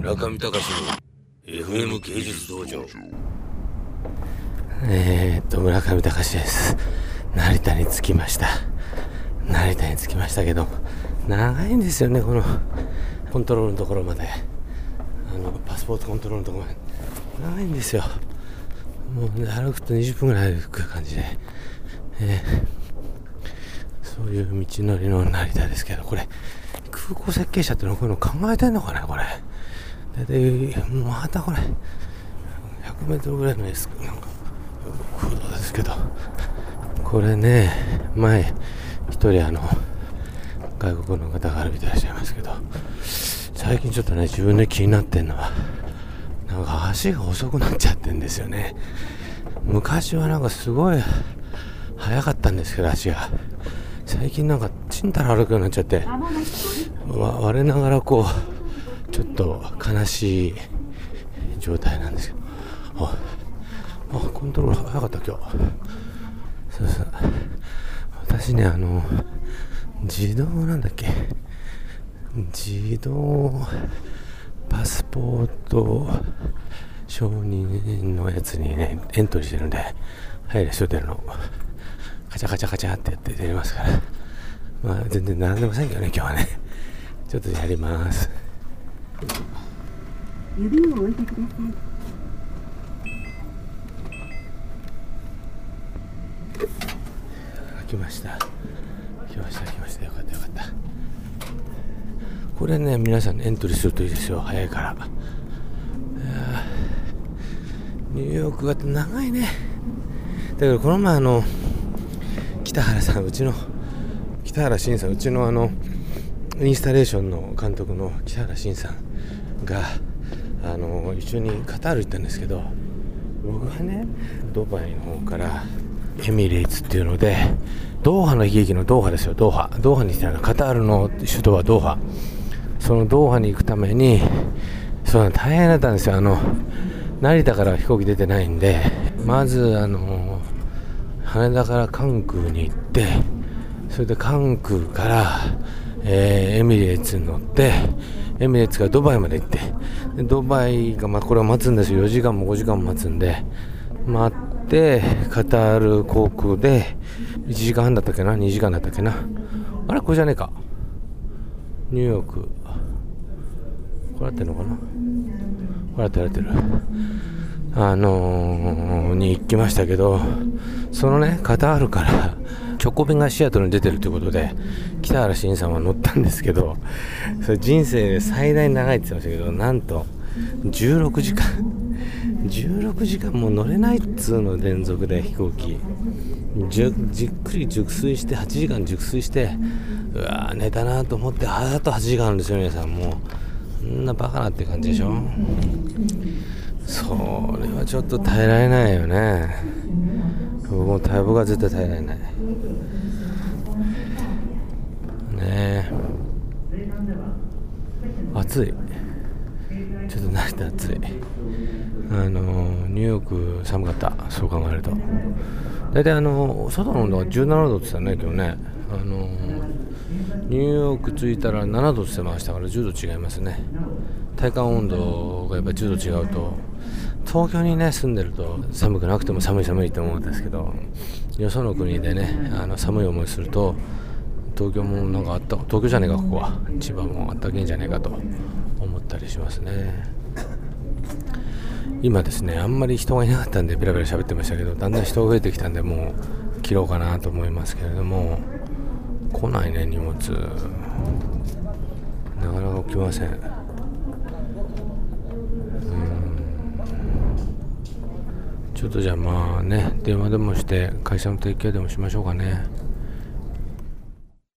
村上隆の FM 芸術道場えー、っと、村上隆です。成田に着きました。成田に着きましたけど、長いんですよね、このコントロールのところまで。あの、パスポートコントロールのところまで。長いんですよ。もう、ね、歩くと20分ぐらい歩く感じで。えーそういう道のりの成田ですけど、これ、空港設計者ってのはこういうの考えてんのかね、これ。だいたい、またこれ、100メートルぐらいのエスなんか、空洞ですけど、これね、前、一人あの、外国の方が歩いてらっしゃいますけど、最近ちょっとね、自分で気になってんのは、なんか足が遅くなっちゃってんですよね。昔はなんかすごい速かったんですけど、足が。最近なんかちんたら歩くようになっちゃってわ我ながらこうちょっと悲しい状態なんですけどああコントロール早かった今日そうそう私ねあの自動なんだっけ自動パスポート承認のやつにねエントリーしてるんで入る人出るのカチャカチャカチャってやって出れますから。まあ全然並んでませんけどね、今日はね。ちょっとやります。指を置いてください。来ました。来ました、来ました。よかった、よかった。これね、皆さんエントリーするといいですよ。早いから。ニューヨークが長いね。だからこの前あの、北原さん、うちの、北原慎さん、うちのあの、インスタレーションの監督の北原慎さんが、あの、一緒にカタール行ったんですけど、僕はね、ドバイの方から、エミレーツっていうので、ドーハの悲劇のドーハですよ、ドーハ。ドーハに来たの、カタールの首都はドーハ。そのドーハに行くために、そうなの大変だったんですよ。あの、成田から飛行機出てないんで、まず、あの、羽田から関空に行って、それで関空から、えーエミレーツに乗って、エミレーツからドバイまで行って、ドバイが、まあ、これは待つんですよ。4時間も5時間も待つんで、待って、カタール航空で、1時間半だったっけな ?2 時間だったっけな？あれこれじゃねえか。ニューヨーク。これ合ってるのかな？これ合ってる合ってる。あのー、に行きましたけど、そのね、カタールから直行便がシアトルに出てるということで、北原慎さんは乗ったんですけど、それ人生で最大に長いって言ってましたけど、なんと、16時間、16時間も乗れないっつうの連続で飛行機。じっくり熟睡して、8時間熟睡して、うわ寝たなと思って、あと8時間あるんですよ、皆さん。もう、そんなバカなって感じでしょそれはちょっと耐えられないよね僕も耐え僕は絶対耐えられない。ねえ。暑い。ちょっと慣れて暑い。あのニューヨーク寒かった。そう考えると。大体あの外の温度は17度って言ってたね今日ね。あのニューヨーク着いたら7度って言ってましたから10度違いますね。体感温度がやっぱ10度違うと。東京にね住んでると寒くなくても寒い寒いと思うんですけどよその国でねあの寒い思いすると東京もなんかあった東京じゃねえかここは。千葉もあったけえんじゃねえかと思ったりしますね。今ですねあんまり人がいなかったんでベラベラ喋ってましたけどだんだん人が増えてきたんでもう切ろうかなと思いますけれども来ないね荷物。なかなか来ませんちょっとじゃあまあね電話でもして会社の提携でもしましょうかね。